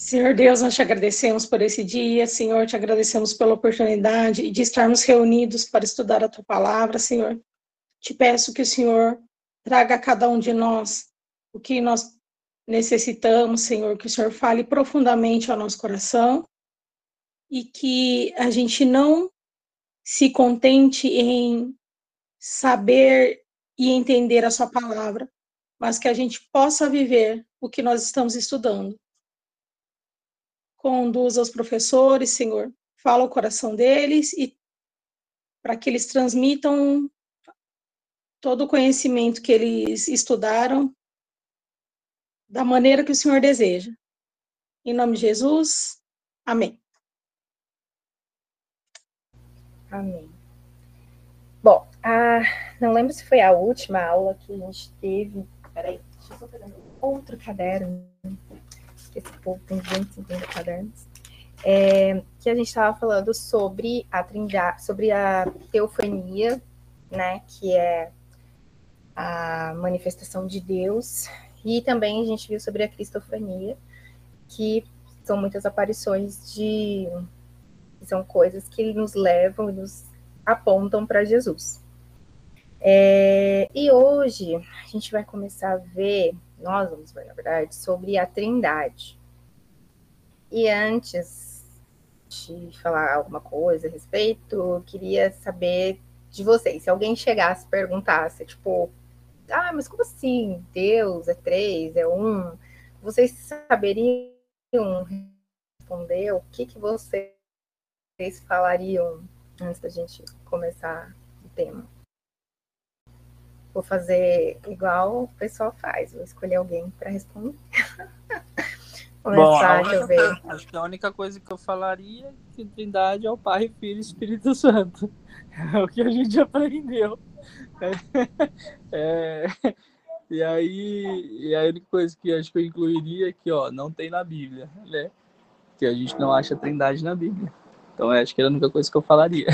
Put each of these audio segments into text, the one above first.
Senhor Deus, nós te agradecemos por esse dia, Senhor, te agradecemos pela oportunidade de estarmos reunidos para estudar a tua palavra, Senhor. Te peço que o Senhor traga a cada um de nós o que nós necessitamos, Senhor, que o Senhor fale profundamente ao nosso coração e que a gente não se contente em saber e entender a sua palavra, mas que a gente possa viver o que nós estamos estudando conduza os professores, Senhor, fala o coração deles e para que eles transmitam todo o conhecimento que eles estudaram da maneira que o Senhor deseja. Em nome de Jesus, amém. Amém. Bom, a, não lembro se foi a última aula que a gente teve. Peraí, deixa eu só pegar outro caderno que esse povo tem 250 cadernos, é, que a gente estava falando sobre a trindade, sobre a teofania, né, que é a manifestação de Deus, e também a gente viu sobre a cristofania, que são muitas aparições de são coisas que nos levam e nos apontam para Jesus. É, e hoje a gente vai começar a ver nós vamos ver, na verdade, sobre a Trindade. E antes de falar alguma coisa a respeito, queria saber de vocês. Se alguém chegasse e perguntasse, tipo, ah, mas como assim? Deus é três, é um? Vocês saberiam responder o que, que vocês falariam antes da gente começar o tema? Vou fazer igual o pessoal faz, vou escolher alguém para responder. Bom. Acho que a única coisa que eu falaria é que Trindade é o Pai, Filho e Espírito Santo. É o que a gente aprendeu. É, é, e aí, e a única coisa que acho que eu incluiria é que, ó, não tem na Bíblia, né? Que a gente não acha Trindade na Bíblia. Então, acho que era a única coisa que eu falaria.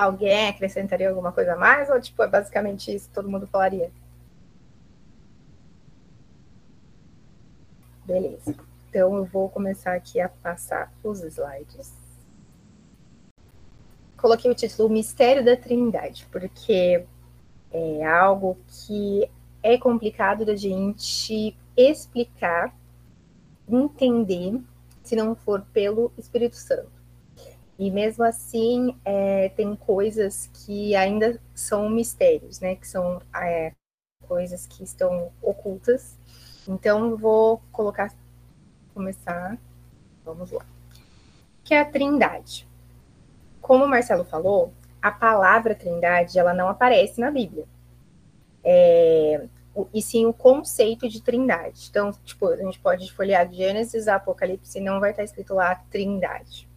Alguém acrescentaria alguma coisa a mais? Ou, tipo, é basicamente isso que todo mundo falaria? Beleza. Então, eu vou começar aqui a passar os slides. Coloquei o título Mistério da Trindade, porque é algo que é complicado da gente explicar, entender, se não for pelo Espírito Santo. E mesmo assim, é, tem coisas que ainda são mistérios, né? Que são é, coisas que estão ocultas. Então, vou colocar, começar, vamos lá. Que é a trindade. Como o Marcelo falou, a palavra trindade, ela não aparece na Bíblia. É, e sim o conceito de trindade. Então, tipo, a gente pode folhear Gênesis, Apocalipse, e não vai estar escrito lá trindade.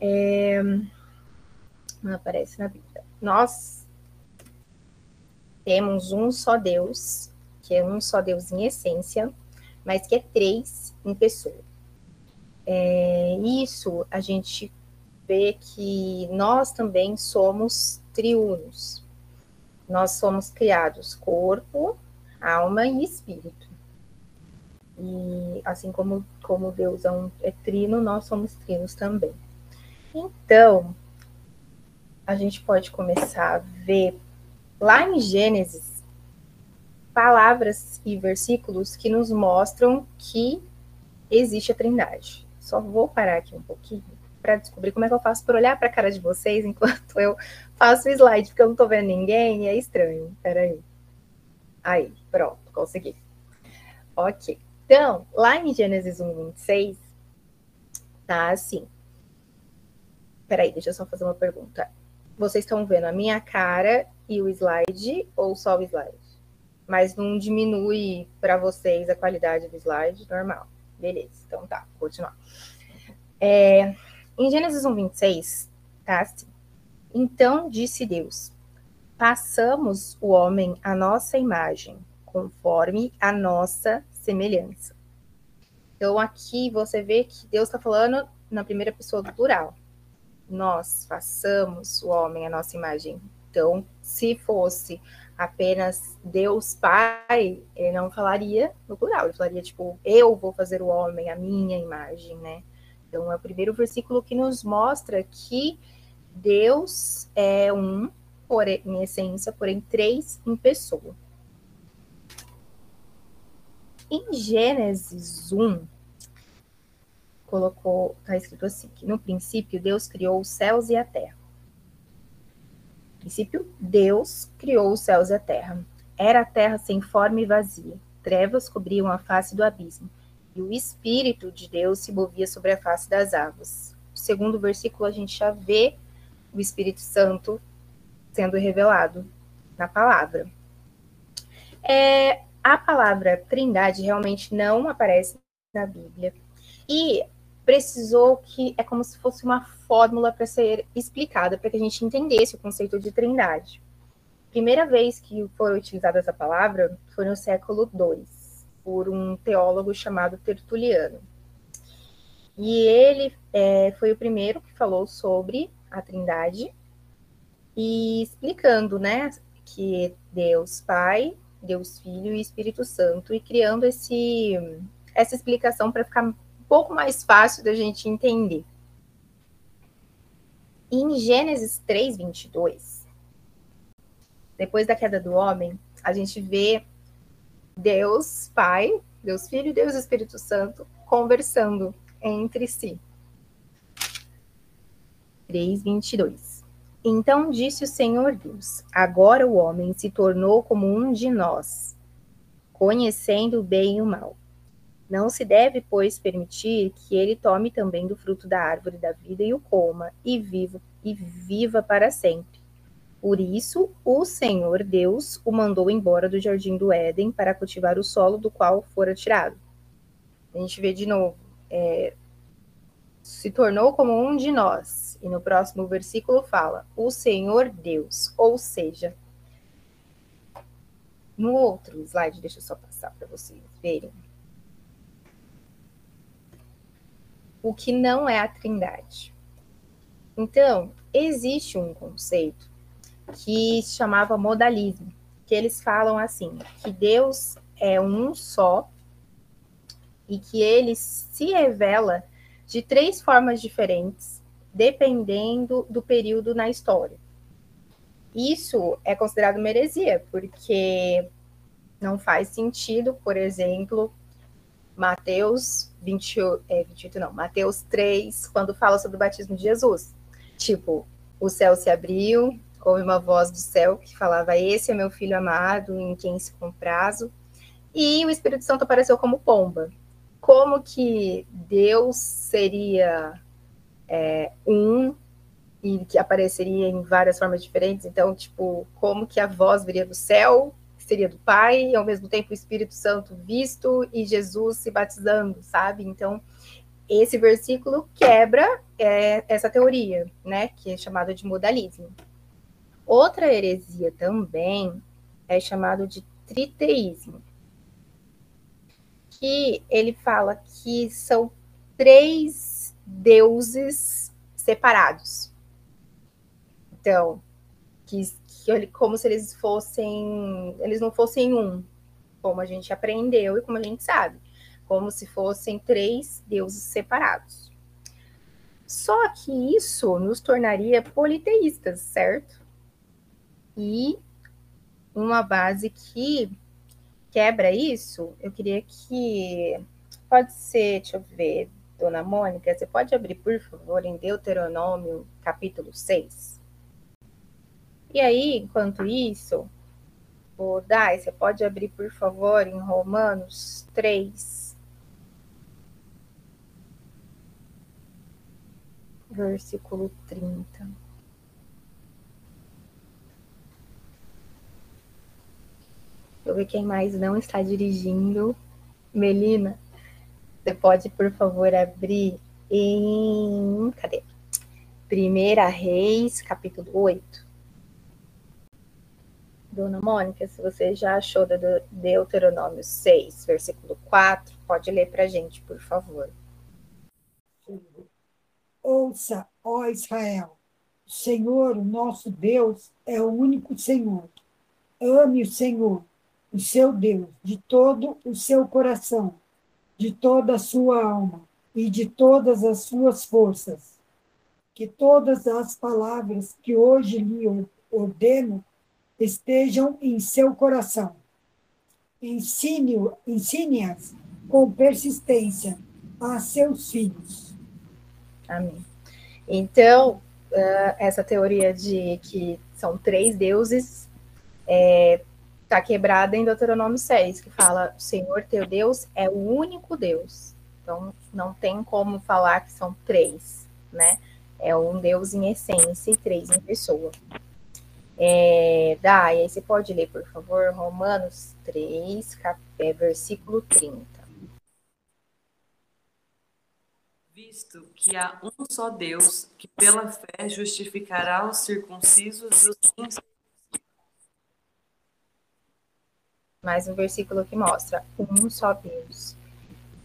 É... Não aparece na Bíblia. Nós temos um só Deus, que é um só Deus em essência, mas que é três em pessoa. É, isso a gente vê que nós também somos triunos. Nós somos criados corpo, alma e espírito. E assim como, como Deus é, um, é trino, nós somos trinos também. Então, a gente pode começar a ver lá em Gênesis palavras e versículos que nos mostram que existe a Trindade. Só vou parar aqui um pouquinho para descobrir como é que eu faço para olhar para a cara de vocês enquanto eu faço o slide, porque eu não estou vendo ninguém e é estranho. Peraí. Aí, pronto, consegui. Ok. Então, lá em Gênesis 1, 26, tá assim. Peraí, deixa eu só fazer uma pergunta. Vocês estão vendo a minha cara e o slide ou só o slide? Mas não diminui para vocês a qualidade do slide normal. Beleza, então tá, vou continuar. É, em Gênesis 1, 26, tá assim. Então disse Deus: passamos o homem à nossa imagem, conforme a nossa semelhança. Então aqui você vê que Deus está falando na primeira pessoa do plural nós façamos o homem a nossa imagem. Então, se fosse apenas Deus Pai, ele não falaria no plural, ele falaria tipo, eu vou fazer o homem, a minha imagem, né? Então é o primeiro versículo que nos mostra que Deus é um, porém, em essência, porém três em pessoa. Em Gênesis 1, colocou, está escrito assim, que no princípio Deus criou os céus e a terra. No princípio, Deus criou os céus e a terra. Era a terra sem forma e vazia. Trevas cobriam a face do abismo, e o Espírito de Deus se movia sobre a face das águas. No segundo versículo, a gente já vê o Espírito Santo sendo revelado na palavra. É, a palavra trindade realmente não aparece na Bíblia. E precisou que é como se fosse uma fórmula para ser explicada, para que a gente entendesse o conceito de trindade. Primeira vez que foi utilizada essa palavra foi no século II, por um teólogo chamado Tertuliano. E ele é, foi o primeiro que falou sobre a trindade e explicando, né, que Deus Pai, Deus Filho e Espírito Santo, e criando esse, essa explicação para ficar pouco mais fácil da gente entender. Em Gênesis 3, 22, depois da queda do homem, a gente vê Deus Pai, Deus Filho e Deus Espírito Santo conversando entre si. 3, 22. Então disse o Senhor Deus: Agora o homem se tornou como um de nós, conhecendo o bem e o mal. Não se deve, pois, permitir que ele tome também do fruto da árvore da vida e o coma, e viva, e viva para sempre. Por isso, o Senhor Deus o mandou embora do jardim do Éden para cultivar o solo do qual fora tirado. A gente vê de novo. É, se tornou como um de nós. E no próximo versículo fala: o Senhor Deus. Ou seja, no outro slide, deixa eu só passar para vocês verem. O que não é a trindade. Então, existe um conceito que se chamava modalismo, que eles falam assim, que Deus é um só e que ele se revela de três formas diferentes, dependendo do período na história. Isso é considerado uma heresia, porque não faz sentido, por exemplo, Mateus 28, é, 28 não, Mateus 3, quando fala sobre o batismo de Jesus. Tipo, o céu se abriu, houve uma voz do céu que falava: Esse é meu filho amado, em quem se comprazo. E o Espírito Santo apareceu como pomba. Como que Deus seria é, um e que apareceria em várias formas diferentes? Então, tipo, como que a voz viria do céu seria do Pai, e ao mesmo tempo o Espírito Santo visto e Jesus se batizando, sabe? Então, esse versículo quebra é, essa teoria, né, que é chamada de modalismo. Outra heresia também é chamado de triteísmo, que ele fala que são três deuses separados. Então, que como se eles fossem, eles não fossem um, como a gente aprendeu e como a gente sabe, como se fossem três deuses separados. Só que isso nos tornaria politeístas, certo? E uma base que quebra isso, eu queria que pode ser, deixa eu ver, Dona Mônica, você pode abrir, por favor, em Deuteronômio, capítulo 6? E aí, enquanto isso, o Dai, você pode abrir, por favor, em Romanos 3. Versículo 30. Eu ver quem mais não está dirigindo. Melina, você pode, por favor, abrir em. Cadê? Primeira Reis, capítulo 8. Dona Mônica, se você já achou do Deuteronômio 6, versículo 4, pode ler para a gente, por favor. Ouça, ó Israel, o Senhor, o nosso Deus, é o único Senhor. Ame o Senhor, o seu Deus, de todo o seu coração, de toda a sua alma e de todas as suas forças. Que todas as palavras que hoje lhe ordeno estejam em seu coração. Ensine-as ensine com persistência a seus filhos. Amém. Então, essa teoria de que são três deuses está é, tá quebrada em Deuteronômio 6, que fala: o Senhor teu Deus é o único Deus. Então, não tem como falar que são três, né? É um Deus em essência e três em pessoa. É, Dai, aí você pode ler, por favor, Romanos 3, cap... é, versículo 30. Visto que há um só Deus, que pela fé justificará os circuncisos e os incircuncisos. Mais um versículo que mostra um só Deus.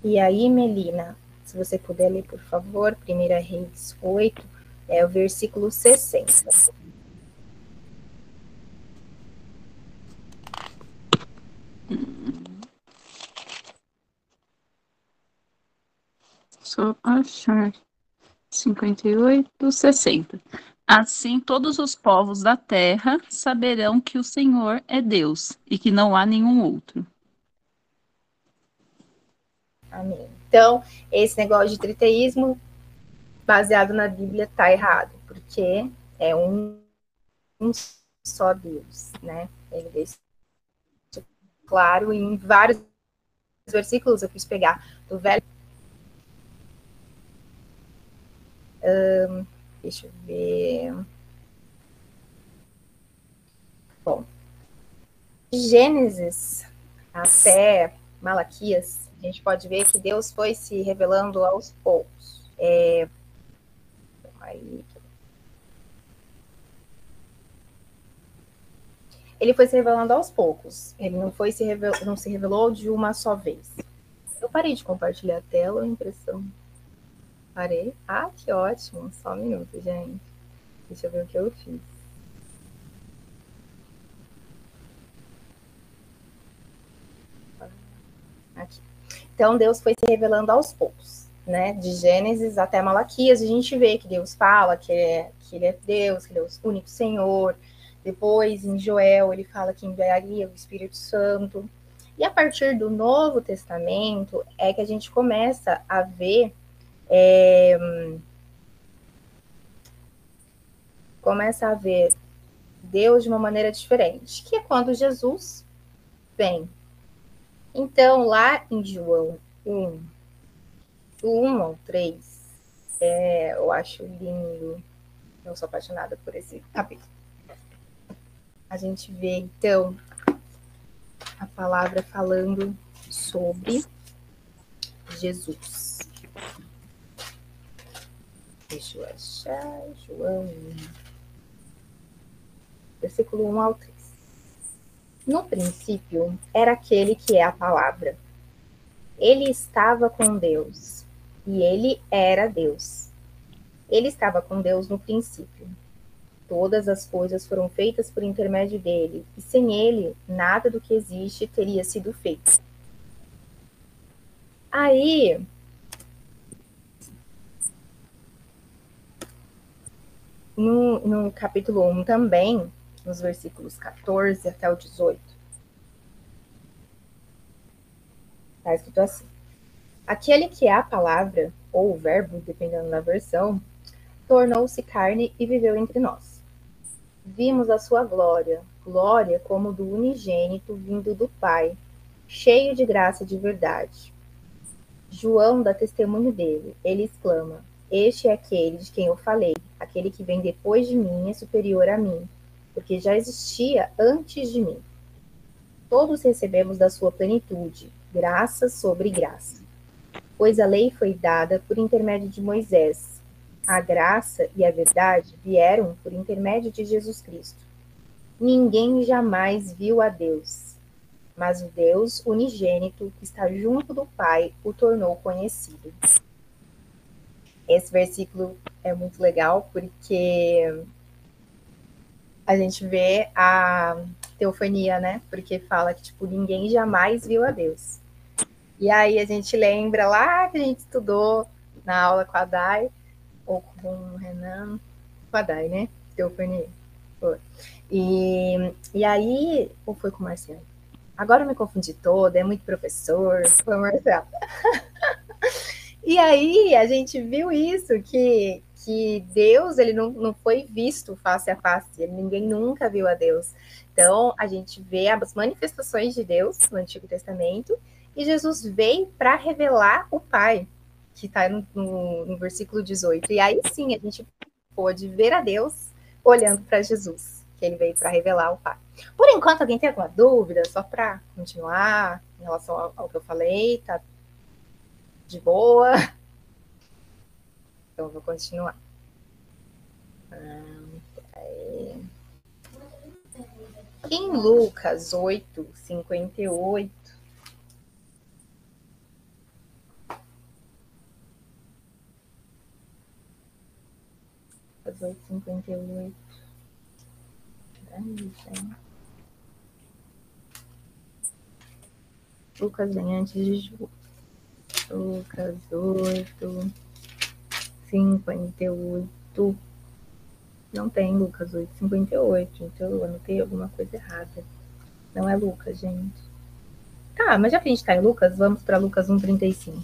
E aí, Melina, se você puder ler, por favor, 1 Reis 8, é o versículo 60. Só achar. 58, 60. Assim todos os povos da terra saberão que o Senhor é Deus e que não há nenhum outro. Amém. Então, esse negócio de triteísmo baseado na Bíblia está errado, porque é um, um só Deus, né? Ele claro em vários versículos, eu quis pegar do Velho. Um, deixa eu ver. Bom, Gênesis até Malaquias, a gente pode ver que Deus foi se revelando aos poucos. É, aí, ele foi se revelando aos poucos. Ele não foi se revelou, não se revelou de uma só vez. Eu parei de compartilhar a tela, a impressão. Parei. Ah, que ótimo. Só um minuto, gente. Deixa eu ver o que eu fiz. Aqui. Então, Deus foi se revelando aos poucos, né? De Gênesis até Malaquias, a gente vê que Deus fala que, é, que Ele é Deus, que Ele é o único Senhor, depois, em Joel, ele fala que enviaria o Espírito Santo. E a partir do Novo Testamento é que a gente começa a ver. É, começa a ver Deus de uma maneira diferente, que é quando Jesus vem. Então, lá em João 1, do 1 ao 3, é, eu acho lindo. Eu sou apaixonada por esse capítulo a gente vê então a palavra falando sobre Jesus. Deixa eu achar, João. Versículo 1 ao 3. No princípio era aquele que é a palavra. Ele estava com Deus e ele era Deus. Ele estava com Deus no princípio. Todas as coisas foram feitas por intermédio dele, e sem ele, nada do que existe teria sido feito. Aí, no, no capítulo 1 também, nos versículos 14 até o 18, está escrito assim: Aquele que é a palavra, ou o verbo, dependendo da versão, tornou-se carne e viveu entre nós Vimos a sua glória, glória como do unigênito vindo do Pai, cheio de graça e de verdade. João dá testemunho dele. Ele exclama: Este é aquele de quem eu falei. Aquele que vem depois de mim é superior a mim, porque já existia antes de mim. Todos recebemos da sua plenitude, graça sobre graça. Pois a lei foi dada por intermédio de Moisés a graça e a verdade vieram por intermédio de Jesus Cristo. Ninguém jamais viu a Deus, mas o Deus unigênito que está junto do Pai o tornou conhecido. Esse versículo é muito legal porque a gente vê a, teofania, né? Porque fala que, tipo, ninguém jamais viu a Deus. E aí a gente lembra lá que a gente estudou na aula com a Dai, ou com o Renan, com a Dai, né? Teofania. Foi. E, e aí, ou foi com o Marcelo? Agora eu me confundi toda, é muito professor, foi o Marcelo. e aí a gente viu isso, que, que Deus ele não, não foi visto face a face, ninguém nunca viu a Deus. Então a gente vê as manifestações de Deus no Antigo Testamento e Jesus veio para revelar o Pai, que está no, no, no versículo 18. E aí sim a gente pôde ver a Deus olhando para Jesus que ele veio para revelar o Pai. Por enquanto, alguém tem alguma dúvida? Só para continuar em relação ao, ao, que eu falei, tá de boa? Então, vou continuar. em Lucas 8, 58. Lucas 8, 58. Lucas vem antes de Ju. Lucas 8, 58. Não tem Lucas 8, 58. Então eu anotei alguma coisa errada. Não é Lucas, gente. Tá, mas já que a gente tá em Lucas, vamos para Lucas 1, 35.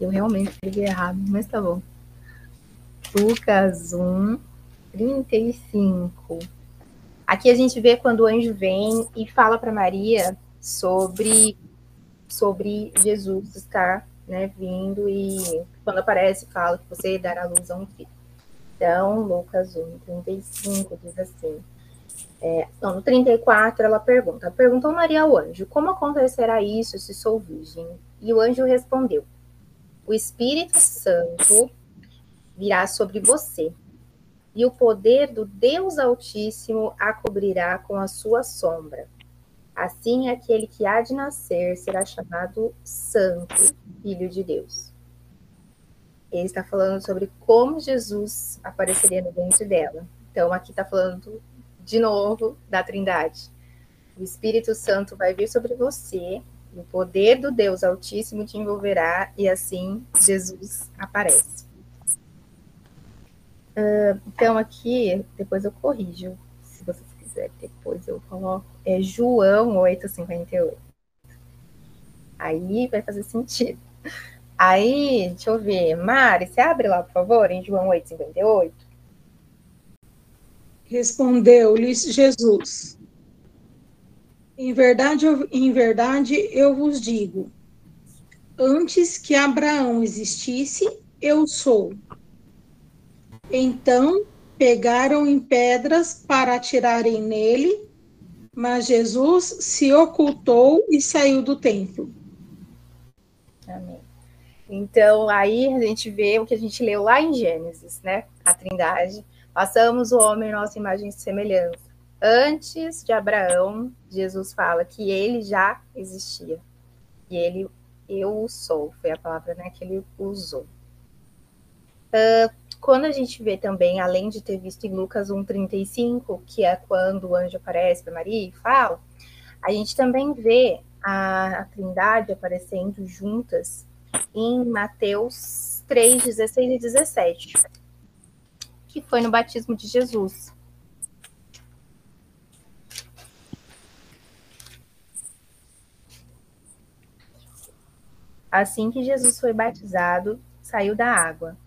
Eu realmente peguei errado, mas tá bom. Lucas 1, 35. Aqui a gente vê quando o anjo vem e fala para Maria sobre, sobre Jesus estar né, vindo e quando aparece fala que você dará luz a um filho. Então, Lucas 1, 35 diz assim. É, não, no 34 ela pergunta: Perguntou Maria ao anjo: Como acontecerá isso se sou virgem? E o anjo respondeu: O Espírito Santo virá sobre você, e o poder do Deus Altíssimo a cobrirá com a sua sombra. Assim, aquele que há de nascer será chamado Santo, Filho de Deus. Ele está falando sobre como Jesus apareceria no ventre dela. Então, aqui está falando de novo da Trindade. O Espírito Santo vai vir sobre você, o poder do Deus Altíssimo te envolverá, e assim Jesus aparece. Uh, então, aqui, depois eu corrijo, se vocês quiserem, depois eu coloco. É João 858. Aí vai fazer sentido. Aí, deixa eu ver. Mari, você abre lá, por favor, em João 858. Respondeu-lhes Jesus. Em verdade, em verdade, eu vos digo: antes que Abraão existisse, eu sou. Então pegaram em pedras para atirarem nele, mas Jesus se ocultou e saiu do templo. Amém. Então, aí a gente vê o que a gente leu lá em Gênesis, né? A Trindade. Passamos o homem nossa imagem e semelhança. Antes de Abraão, Jesus fala que ele já existia. E ele, eu sou, foi a palavra né, que ele usou. Uh, quando a gente vê também, além de ter visto em Lucas 1,35, que é quando o anjo aparece para Maria e fala, a gente também vê a, a Trindade aparecendo juntas em Mateus 3, 16 e 17, que foi no batismo de Jesus. Assim que Jesus foi batizado, saiu da água.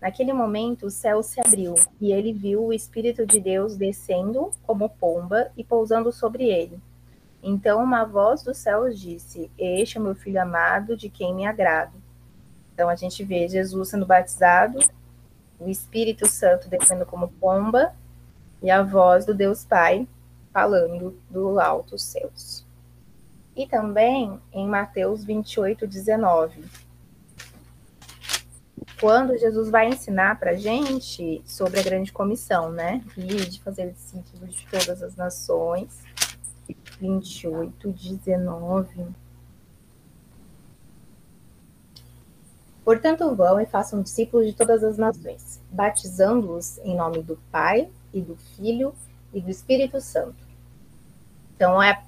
Naquele momento, o céu se abriu e ele viu o Espírito de Deus descendo como pomba e pousando sobre ele. Então, uma voz do céu disse: Este é o meu filho amado, de quem me agrado. Então, a gente vê Jesus sendo batizado, o Espírito Santo descendo como pomba e a voz do Deus Pai falando do alto céus. E também em Mateus 28, 19 quando Jesus vai ensinar para a gente sobre a grande comissão, né? E de fazer discípulos de todas as nações. 28, 19. Portanto, vão e façam discípulos de todas as nações, batizando-os em nome do Pai e do Filho e do Espírito Santo. Então é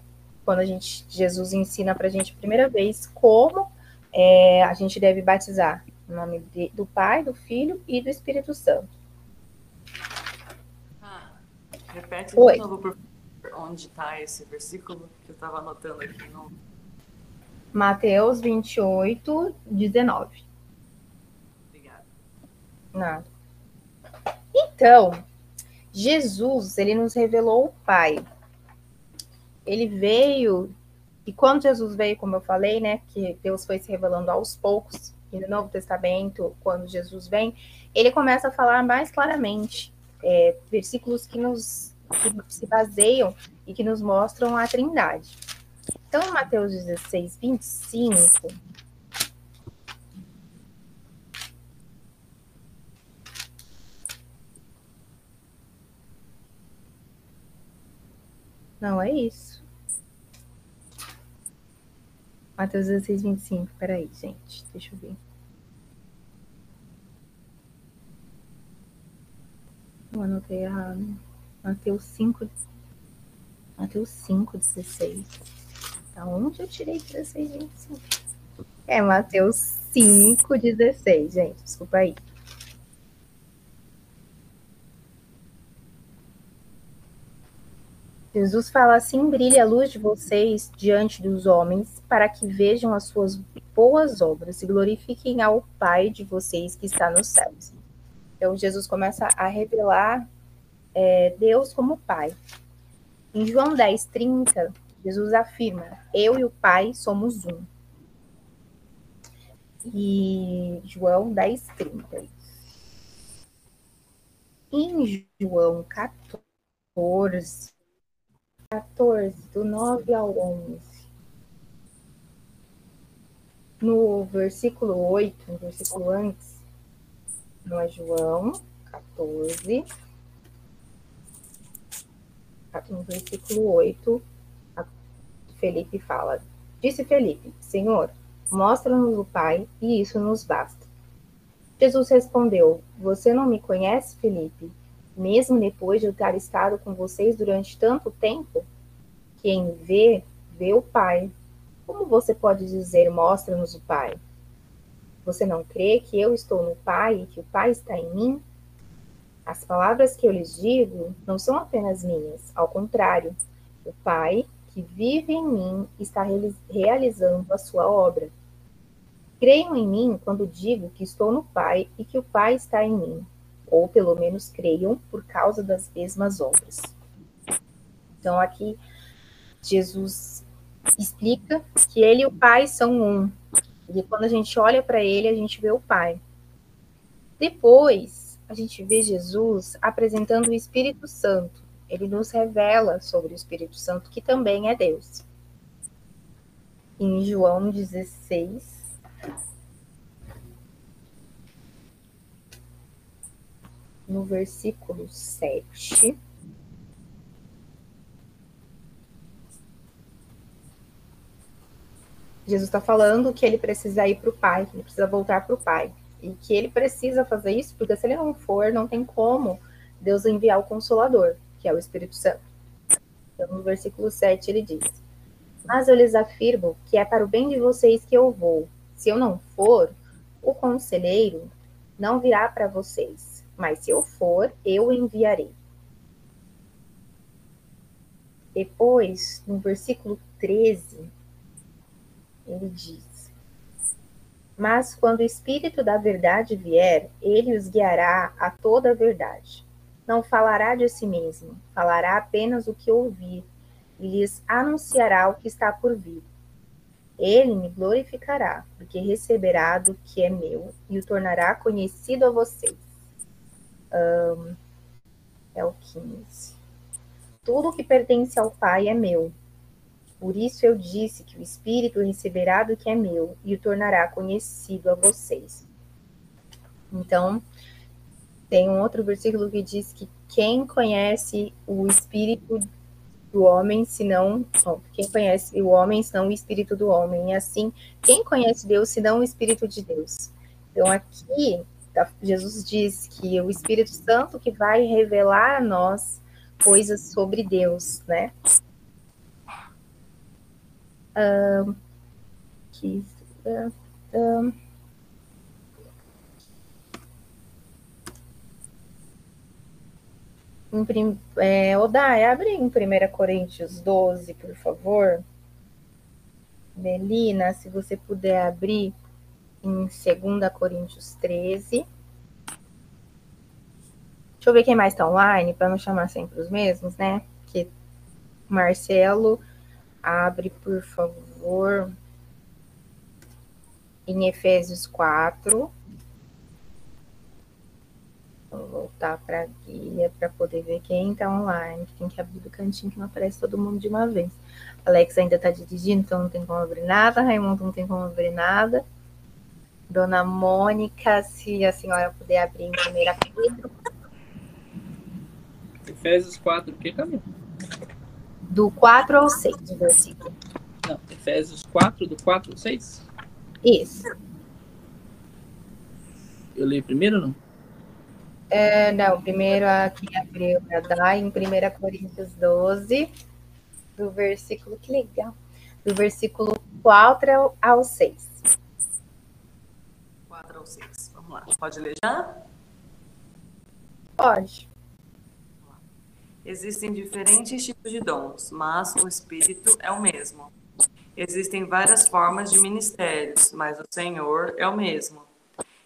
quando a gente Jesus ensina para a gente a primeira vez como é, a gente deve batizar em nome de, do Pai, do Filho e do Espírito Santo. Ah, repete Oi. de novo por onde está esse versículo que eu estava anotando aqui no. Mateus 28, 19. Obrigada. Nada. Então, Jesus, ele nos revelou o Pai. Ele veio, e quando Jesus veio, como eu falei, né, que Deus foi se revelando aos poucos, e no Novo Testamento, quando Jesus vem, ele começa a falar mais claramente, é, versículos que nos que se baseiam e que nos mostram a Trindade. Então, em Mateus 16, 25, Não, é isso. Mateus 16, 25. Peraí, gente. Deixa eu ver. Eu anotei errado. Mateus 5. Mateus 5, 16. Da onde eu tirei 16, 25? É Mateus 5, 16, gente. Desculpa aí. Jesus fala assim: brilhe a luz de vocês diante dos homens, para que vejam as suas boas obras e glorifiquem ao Pai de vocês que está nos céus. Então, Jesus começa a revelar é, Deus como Pai. Em João 10, 30, Jesus afirma: Eu e o Pai somos um. E João 10, 30. Em João 14, 14, do 9 ao 11. No versículo 8, no versículo antes, não é João 14. No versículo 8, Felipe fala: Disse Felipe, Senhor, mostra-nos o Pai e isso nos basta. Jesus respondeu: Você não me conhece, Felipe? Mesmo depois de eu ter estado com vocês durante tanto tempo? Quem vê, vê o Pai. Como você pode dizer, mostra-nos o Pai? Você não crê que eu estou no Pai e que o Pai está em mim? As palavras que eu lhes digo não são apenas minhas, ao contrário, o Pai que vive em mim está realizando a sua obra. Creiam em mim quando digo que estou no Pai e que o Pai está em mim ou pelo menos creiam por causa das mesmas obras. Então aqui Jesus explica que ele e o Pai são um. E quando a gente olha para ele, a gente vê o Pai. Depois, a gente vê Jesus apresentando o Espírito Santo. Ele nos revela sobre o Espírito Santo, que também é Deus. Em João 16, no versículo 7. Jesus está falando que ele precisa ir para o Pai, que ele precisa voltar para o Pai. E que ele precisa fazer isso, porque se ele não for, não tem como Deus enviar o Consolador, que é o Espírito Santo. Então, no versículo 7, ele diz: Mas eu lhes afirmo que é para o bem de vocês que eu vou. Se eu não for, o conselheiro não virá para vocês mas se eu for, eu enviarei. Depois, no versículo 13, ele diz: Mas quando o Espírito da Verdade vier, ele os guiará a toda a verdade. Não falará de si mesmo, falará apenas o que ouvir, e lhes anunciará o que está por vir. Ele me glorificará, porque receberá do que é meu e o tornará conhecido a vocês um, é o 15. Tudo que pertence ao Pai é meu. Por isso eu disse que o Espírito receberá do que é meu e o tornará conhecido a vocês. Então, tem um outro versículo que diz que quem conhece o Espírito do homem, senão. Bom, quem conhece o homem, senão o Espírito do homem. E assim, quem conhece Deus, senão o Espírito de Deus. Então, aqui Jesus diz que o Espírito Santo que vai revelar a nós coisas sobre Deus, né? Um, que, um, prim, é, Odai, abre em 1 Coríntios 12, por favor. Melina, se você puder abrir em 2 Coríntios 13. Deixa eu ver quem mais está online, para não chamar sempre os mesmos, né? Que Marcelo, abre, por favor, em Efésios 4. Vou voltar para a guia para poder ver quem está online. Tem que abrir do cantinho que não aparece todo mundo de uma vez. Alex ainda está dirigindo, então não tem como abrir nada. Raimundo não tem como abrir nada. Dona Mônica, se a senhora puder abrir em primeira Pedro. Efésios 4, o que, Camila? Do 4 ao 6, do versículo. Não, Efésios 4, do 4 ao 6? Isso. Eu li primeiro ou não? É, não, primeiro aqui abriu para dar em 1 Coríntios 12, do versículo, que legal, do versículo 4 ao 6. 4 ao 6, vamos lá. Pode ler já? Pode. Existem diferentes tipos de dons, mas o Espírito é o mesmo. Existem várias formas de ministérios, mas o Senhor é o mesmo.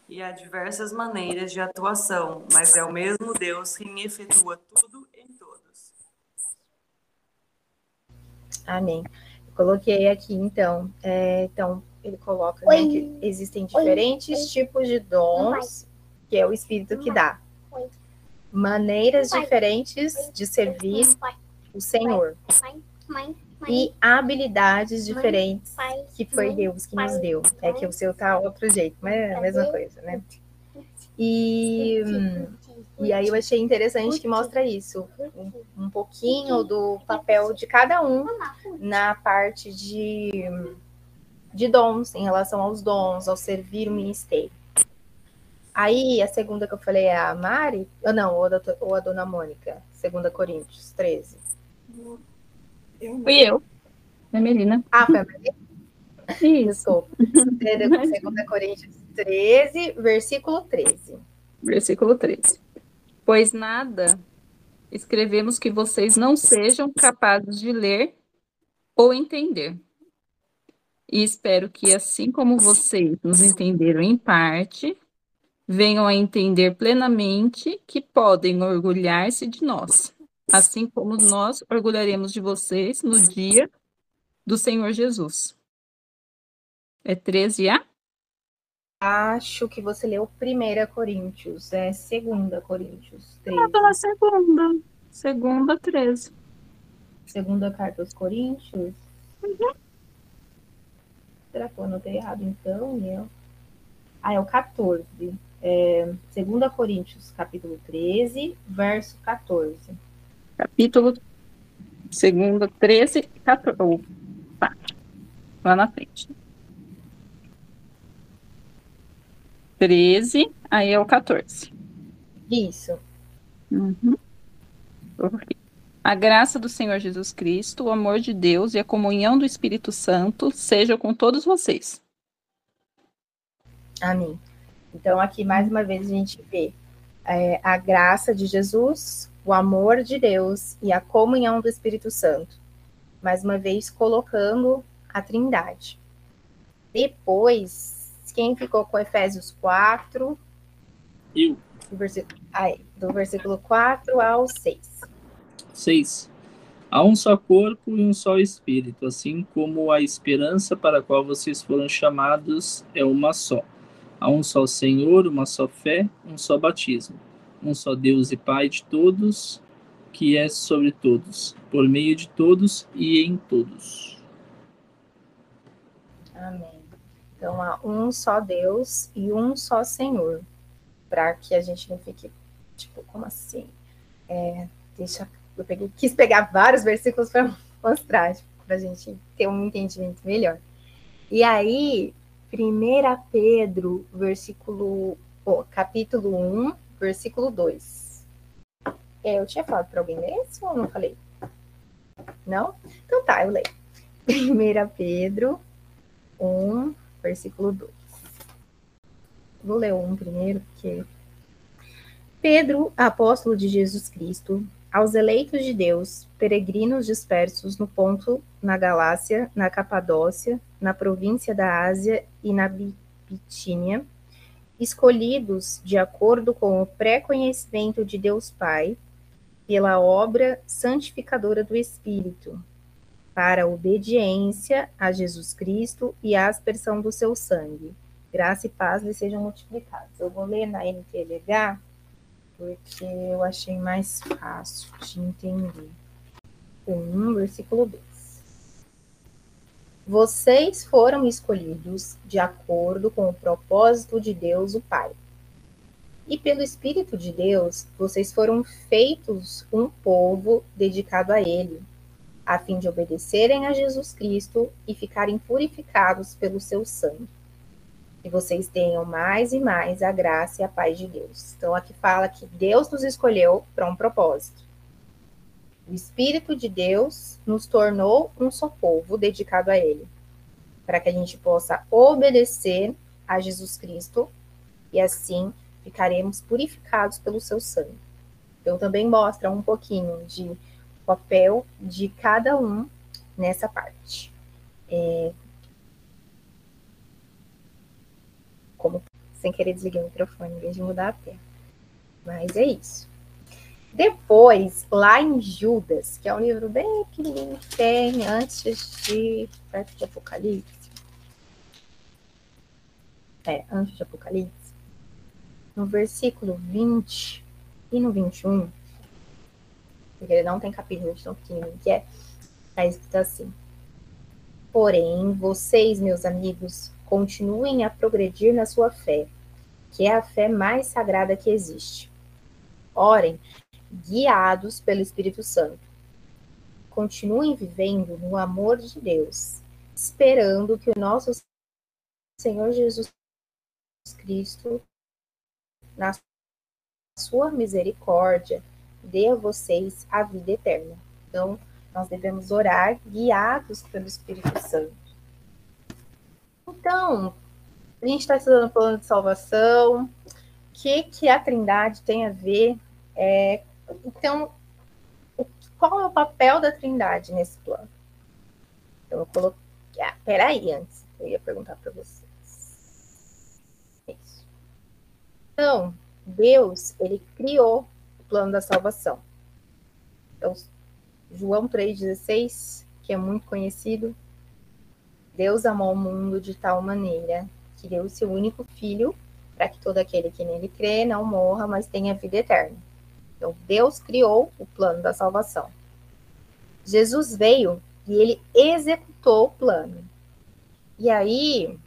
E há diversas maneiras de atuação, mas é o mesmo Deus quem efetua tudo em todos. Amém. Coloquei aqui, então. É, então, ele coloca né, que existem diferentes Oi. tipos de dons, que é o Espírito que dá. Maneiras diferentes de servir o Senhor. E habilidades diferentes que foi Deus que nos deu. É que o seu tá outro jeito, mas é a mesma coisa, né? E, e aí eu achei interessante que mostra isso, um, um pouquinho do papel de cada um na parte de, de dons, em relação aos dons, ao servir o ministério. Aí, a segunda que eu falei é a Mari, ou não, ou a, ou a Dona Mônica, segunda Coríntios 13. Fui eu. É Melina. Ah, foi a Melina? Isso. Segunda Coríntios 13, versículo 13. Versículo 13. Pois nada escrevemos que vocês não sejam capazes de ler ou entender. E espero que, assim como vocês nos entenderam em parte, venham a entender plenamente que podem orgulhar-se de nós, assim como nós orgulharemos de vocês no dia do Senhor Jesus. É 13A? Acho que você leu 1 Coríntios, é 2 Coríntios 13. Ah, pela segunda. Segunda, 13. Segunda carta aos Coríntios? Uhum. Será que eu anotei errado então? Eu... Ah, é o 14. É, 2 Coríntios, capítulo 13, verso 14. Capítulo 2, 13, 14. Opa, lá na frente. 13, aí é o 14. Isso. Uhum. A graça do Senhor Jesus Cristo, o amor de Deus e a comunhão do Espírito Santo seja com todos vocês. Amém. Então, aqui mais uma vez a gente vê é, a graça de Jesus, o amor de Deus e a comunhão do Espírito Santo. Mais uma vez colocando a Trindade. Depois, quem ficou com Efésios 4? Eu. Do versículo, aí, do versículo 4 ao 6. 6. Há um só corpo e um só espírito, assim como a esperança para a qual vocês foram chamados é uma só. Há um só Senhor, uma só fé, um só batismo. Um só Deus e Pai de todos, que é sobre todos, por meio de todos e em todos. Amém. Então, há um só Deus e um só Senhor, para que a gente não fique, tipo, como assim? É, deixa, eu peguei, quis pegar vários versículos para mostrar, tipo, para a gente ter um entendimento melhor. E aí, 1 Pedro, versículo oh, capítulo 1, versículo 2. É, eu tinha falado para alguém ler isso ou não falei? Não? Então tá, eu leio. 1 Pedro 1, versículo 2. Vou ler um primeiro, porque. Pedro, apóstolo de Jesus Cristo, aos eleitos de Deus, peregrinos dispersos no ponto, na Galácia, na Capadócia, na província da Ásia e na Bitínia, escolhidos de acordo com o pré-conhecimento de Deus Pai, pela obra santificadora do Espírito, para a obediência a Jesus Cristo e a aspersão do seu sangue graça e paz lhe sejam multiplicados. Eu vou ler na NTLH porque eu achei mais fácil de entender. 1, versículo 2. Vocês foram escolhidos de acordo com o propósito de Deus, o Pai. E pelo Espírito de Deus, vocês foram feitos um povo dedicado a Ele, a fim de obedecerem a Jesus Cristo e ficarem purificados pelo seu sangue que vocês tenham mais e mais a graça e a paz de Deus. Então, aqui fala que Deus nos escolheu para um propósito. O Espírito de Deus nos tornou um só povo dedicado a Ele, para que a gente possa obedecer a Jesus Cristo e assim ficaremos purificados pelo seu sangue. Então, também mostra um pouquinho de papel de cada um nessa parte. É, como sem querer desliguei o microfone em vez de mudar a tela. Mas é isso. Depois, lá em Judas, que é um livro bem pequenininho que tem antes de. perto de Apocalipse. É, antes de Apocalipse. No versículo 20 e no 21, porque ele não tem capítulo de tão pequenininho que é, está escrito assim. Porém, vocês, meus amigos, continuem a progredir na sua fé, que é a fé mais sagrada que existe. Orem, guiados pelo Espírito Santo. Continuem vivendo no amor de Deus, esperando que o nosso Senhor Jesus Cristo, na sua misericórdia, dê a vocês a vida eterna. Então, nós devemos orar guiados pelo Espírito Santo. Então, a gente está estudando o plano de salvação, o que, que a Trindade tem a ver. É, então, qual é o papel da Trindade nesse plano? Então, eu coloquei. Ah, peraí, antes, eu ia perguntar para vocês. Isso. Então, Deus, ele criou o plano da salvação. Então, João 3,16, que é muito conhecido, Deus amou o mundo de tal maneira que deu o seu único filho para que todo aquele que nele crê não morra, mas tenha vida eterna. Então, Deus criou o plano da salvação. Jesus veio e ele executou o plano. E aí,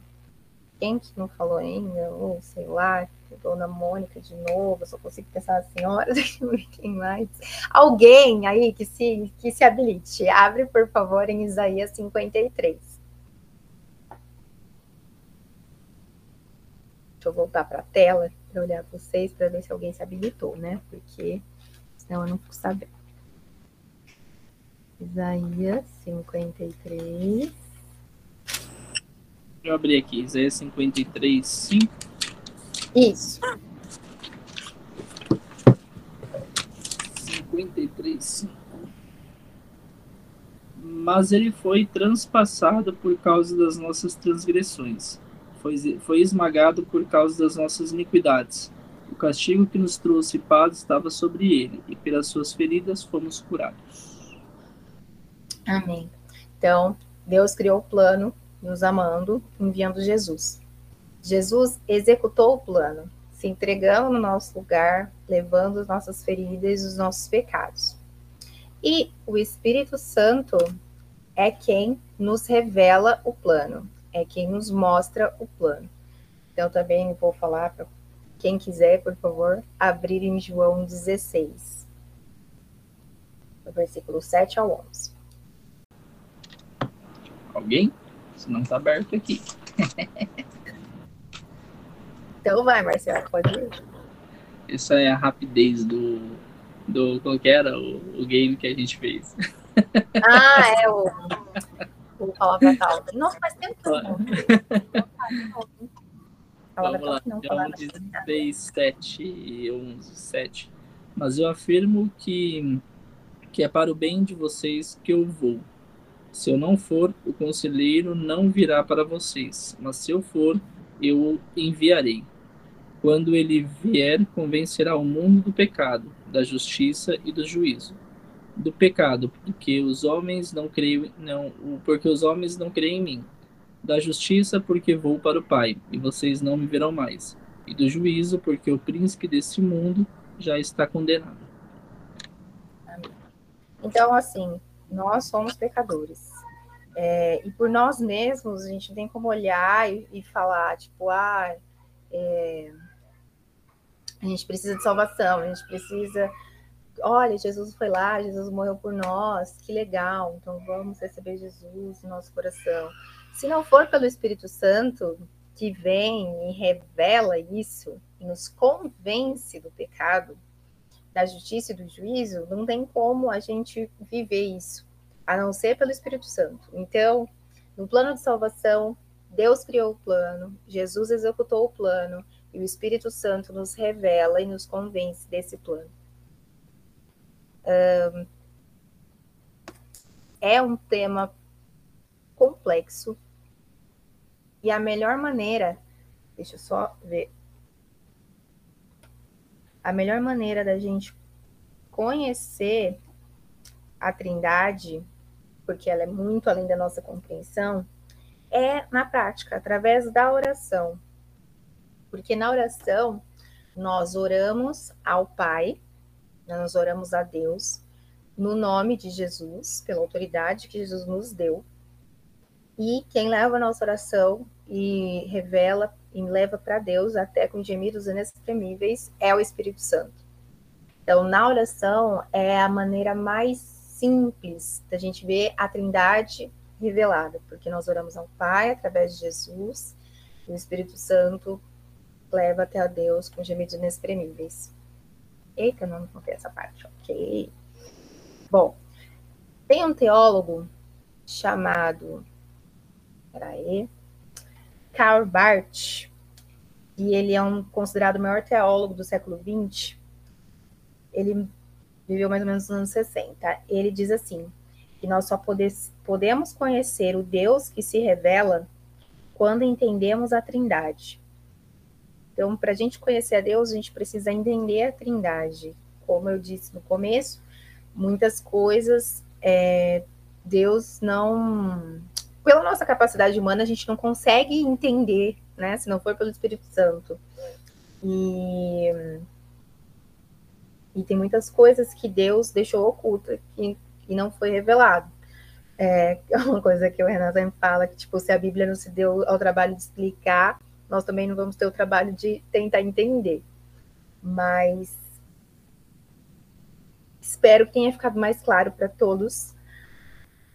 quem que não falou ainda, ou sei lá, Dona Mônica de novo, só consigo pensar na senhora, quem mais? Alguém aí que se, que se habilite. Abre, por favor, em Isaías 53. Deixa eu voltar para a tela para olhar para vocês para ver se alguém se habilitou, né? Porque senão eu não fico sabendo. Isaías 53. Eu abri aqui, Isaías 53, 5. Isso. 53, 5. Mas ele foi transpassado por causa das nossas transgressões foi, foi esmagado por causa das nossas iniquidades. O castigo que nos trouxe paz estava sobre ele, e pelas suas feridas fomos curados. Amém. Então, Deus criou o plano, nos amando, enviando Jesus. Jesus executou o plano, se entregando no nosso lugar, levando as nossas feridas e os nossos pecados. E o Espírito Santo é quem nos revela o plano é quem nos mostra o plano. Então, também vou falar para quem quiser, por favor, abrir em João 16, do versículo 7 ao 11. Alguém? Se não está aberto aqui. Então vai, Marcelo, pode ir. Essa é a rapidez do. do qual que era o, o game que a gente fez. Ah, é o. O Palavra Tal. Nossa, faz tempo que eu não. Vamos lá, Tal, não, João palavra 16, 7 e 11, 7. Mas eu afirmo que, que é para o bem de vocês que eu vou. Se eu não for, o conselheiro não virá para vocês, mas se eu for, eu o enviarei. Quando ele vier, convencerá o mundo do pecado, da justiça e do juízo. Do pecado, porque os homens não creem, não, porque os homens não creem em mim. Da justiça, porque vou para o Pai, e vocês não me verão mais. E do juízo, porque o príncipe deste mundo já está condenado. Então, assim, nós somos pecadores. É, e por nós mesmos, a gente tem como olhar e, e falar, tipo, ah, é, a gente precisa de salvação, a gente precisa. Olha, Jesus foi lá, Jesus morreu por nós, que legal, então vamos receber Jesus no nosso coração. Se não for pelo Espírito Santo que vem e revela isso, e nos convence do pecado, da justiça e do juízo, não tem como a gente viver isso, a não ser pelo Espírito Santo. Então, no plano de salvação, Deus criou o plano, Jesus executou o plano, e o Espírito Santo nos revela e nos convence desse plano. É um tema complexo e a melhor maneira, deixa eu só ver, a melhor maneira da gente conhecer a Trindade, porque ela é muito além da nossa compreensão, é na prática, através da oração. Porque na oração nós oramos ao Pai, nós oramos a Deus no nome de Jesus, pela autoridade que Jesus nos deu. E quem leva a nossa oração e revela e leva para Deus até com gemidos inexprimíveis é o Espírito Santo. Então, na oração é a maneira mais simples da gente ver a Trindade revelada, porque nós oramos ao Pai através de Jesus, e o Espírito Santo leva até a Deus com gemidos inexprimíveis. Eita, não contei essa parte, ok. Bom, tem um teólogo chamado, peraí, Karl Barth, e ele é um considerado o maior teólogo do século XX. Ele viveu mais ou menos nos anos 60. Ele diz assim, que nós só podemos conhecer o Deus que se revela quando entendemos a Trindade. Então, para a gente conhecer a Deus, a gente precisa entender a Trindade. Como eu disse no começo, muitas coisas é, Deus não. Pela nossa capacidade humana, a gente não consegue entender, né? Se não for pelo Espírito Santo. E, e tem muitas coisas que Deus deixou oculta e, e não foi revelado. É, uma coisa que o Renato sempre fala, que tipo, se a Bíblia não se deu ao trabalho de explicar, nós também não vamos ter o trabalho de tentar entender. Mas espero que tenha ficado mais claro para todos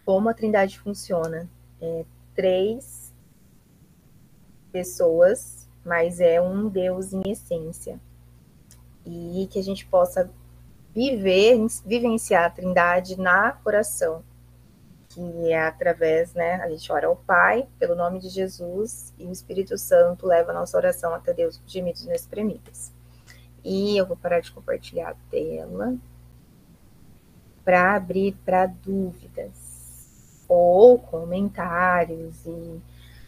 como a Trindade funciona. É, três pessoas, mas é um Deus em essência. E que a gente possa viver, vivenciar a Trindade na coração que é através, né, a gente ora ao Pai, pelo nome de Jesus, e o Espírito Santo leva a nossa oração até Deus com gemidos inexprimíveis. E eu vou parar de compartilhar a tela para abrir para dúvidas ou comentários e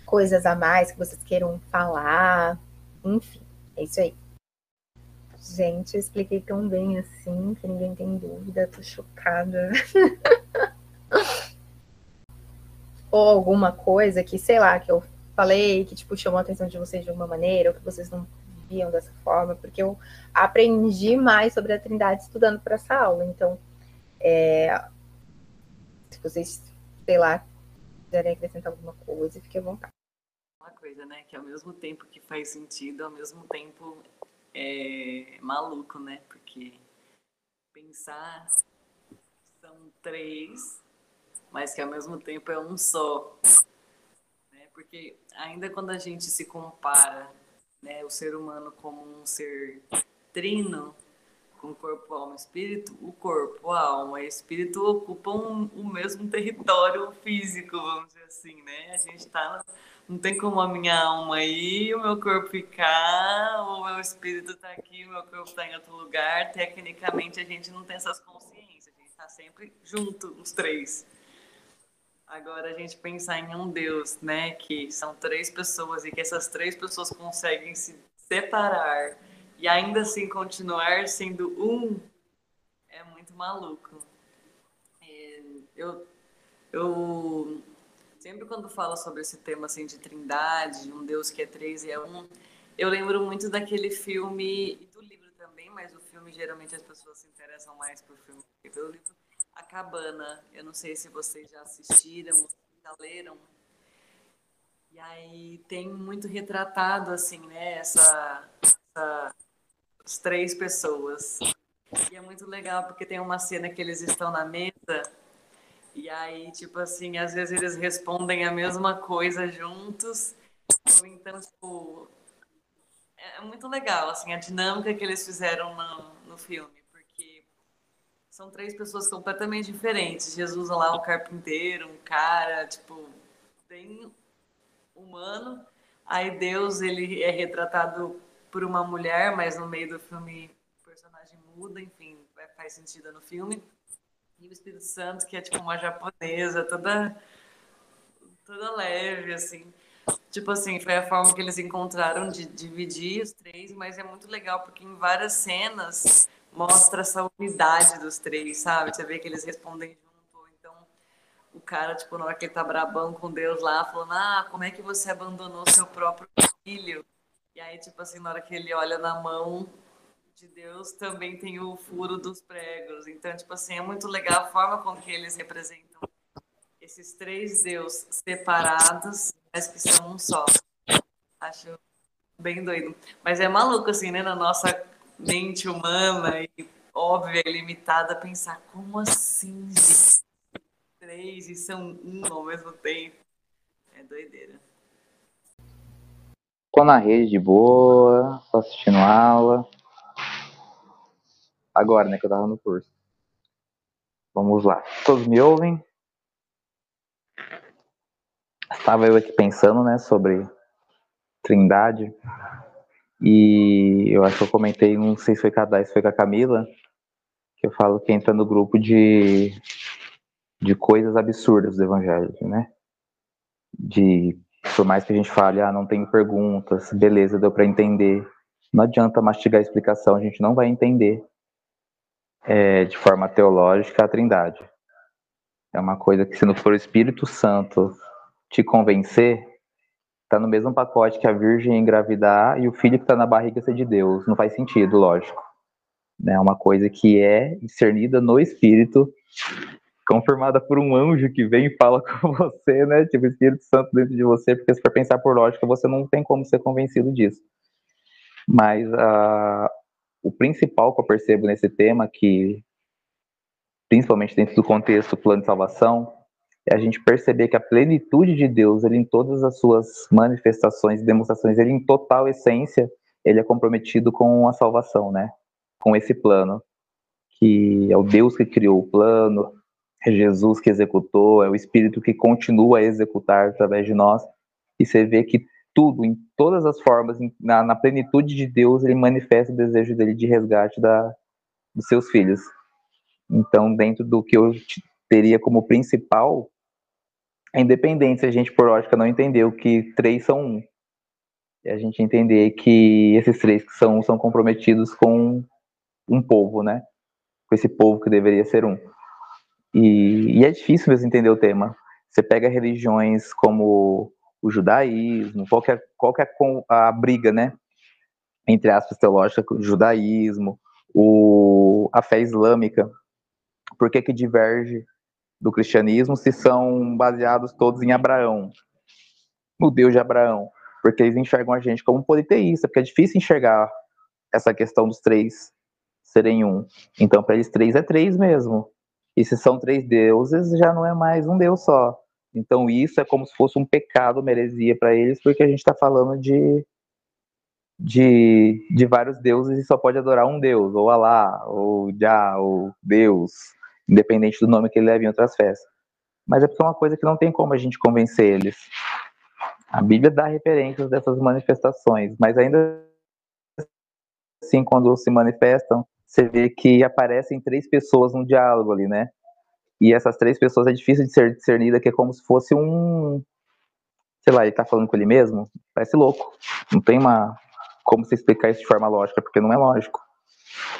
coisas a mais que vocês queiram falar, enfim, é isso aí. Gente, eu expliquei tão bem assim que ninguém tem dúvida, tô chocada. alguma coisa que, sei lá, que eu falei, que, tipo, chamou a atenção de vocês de alguma maneira, ou que vocês não viam dessa forma, porque eu aprendi mais sobre a Trindade estudando para essa aula. Então, é, se vocês, sei lá, quiserem acrescentar alguma coisa, fique à vontade. Uma coisa, né, que ao mesmo tempo que faz sentido, ao mesmo tempo é maluco, né, porque pensar são três mas que ao mesmo tempo é um só. Né? Porque ainda quando a gente se compara né, o ser humano como um ser trino, com corpo, alma espírito, o corpo, a alma e espírito ocupam o mesmo território físico, vamos dizer assim, né? A gente tá. Não tem como a minha alma ir, o meu corpo ficar, o meu espírito tá aqui, o meu corpo tá em outro lugar. Tecnicamente, a gente não tem essas consciências, a gente tá sempre junto, os três. Agora, a gente pensar em um Deus, né, que são três pessoas e que essas três pessoas conseguem se separar e ainda assim continuar sendo um é muito maluco. É, eu, eu sempre quando falo sobre esse tema assim de trindade, um Deus que é três e é um, eu lembro muito daquele filme e do livro também, mas o filme geralmente as pessoas se interessam mais por filme que pelo livro. A Cabana, eu não sei se vocês já assistiram, já leram. E aí tem muito retratado assim, né, essa, essa as três pessoas. E é muito legal porque tem uma cena que eles estão na mesa e aí, tipo assim, às vezes eles respondem a mesma coisa juntos. Então, tipo, é muito legal, assim, a dinâmica que eles fizeram no, no filme, são três pessoas completamente diferentes. Jesus lá, um carpinteiro, um cara, tipo, bem humano. Aí Deus, ele é retratado por uma mulher, mas no meio do filme o personagem muda, enfim, faz sentido no filme. E o Espírito Santo, que é tipo uma japonesa, toda, toda leve, assim. Tipo assim, foi a forma que eles encontraram de dividir os três, mas é muito legal porque em várias cenas mostra essa unidade dos três, sabe? Você vê que eles respondem junto, então o cara, tipo, na hora que ele tá brabão com Deus lá, falando, ah, como é que você abandonou seu próprio filho? E aí, tipo assim, na hora que ele olha na mão de Deus, também tem o furo dos pregos. Então, tipo assim, é muito legal a forma com que eles representam esses três Deus separados, mas que são um só. Acho bem doido. Mas é maluco, assim, né? Na nossa mente humana e óbvia e limitada, pensar como assim? Três e são um ao mesmo tempo. É doideira. Tô na rede de boa, só assistindo aula. Agora, né, que eu tava no curso. Vamos lá. Todos me ouvem? Estava eu aqui pensando, né, sobre Trindade. E eu acho que eu comentei, não sei se foi com a Dai, se foi com a Camila, que eu falo que entra no grupo de, de coisas absurdas do Evangelho, né? De por mais que a gente fale, ah, não tenho perguntas, beleza, deu para entender. Não adianta mastigar a explicação, a gente não vai entender é, de forma teológica a Trindade. É uma coisa que, se não for o Espírito Santo te convencer, está no mesmo pacote que a Virgem engravidar e o filho que está na barriga ser de Deus. Não faz sentido, lógico. É uma coisa que é discernida no Espírito confirmada por um anjo que vem e fala com você, né? Tipo, Espírito Santo dentro de você, porque se for pensar por lógica, você não tem como ser convencido disso. Mas uh, o principal que eu percebo nesse tema, que principalmente dentro do contexto plano de salvação, é a gente perceber que a plenitude de Deus, ele em todas as suas manifestações e demonstrações, ele em total essência, ele é comprometido com a salvação, né? Com esse plano, que é o Deus que criou o plano, é Jesus que executou, é o Espírito que continua a executar através de nós. E você vê que tudo, em todas as formas, na, na plenitude de Deus, ele manifesta o desejo dele de resgate da, dos seus filhos. Então, dentro do que eu teria como principal, é independente se a gente, por lógica, não entendeu que três são um. E a gente entender que esses três que são são comprometidos com um povo, né? Com esse povo que deveria ser um. E, e é difícil mesmo entender o tema. Você pega religiões como o judaísmo, qual que qual que é a briga, né? Entre aspas, teológica, o judaísmo, o, a fé islâmica. Por que que diverge do cristianismo se são baseados todos em Abraão? No Deus de Abraão. Porque eles enxergam a gente como politeísta, porque é difícil enxergar essa questão dos três serem um. Então, para eles, três é três mesmo. E se são três deuses, já não é mais um deus só. Então isso é como se fosse um pecado, uma heresia para eles, porque a gente está falando de, de, de vários deuses e só pode adorar um deus, ou Alá, ou Já, ou Deus, independente do nome que ele leve em outras festas. Mas é porque é uma coisa que não tem como a gente convencer eles. A Bíblia dá referências dessas manifestações, mas ainda assim, quando se manifestam, você vê que aparecem três pessoas no diálogo ali, né? E essas três pessoas é difícil de ser discernida, que é como se fosse um. Sei lá, ele tá falando com ele mesmo? Parece louco. Não tem uma. Como você explicar isso de forma lógica, porque não é lógico.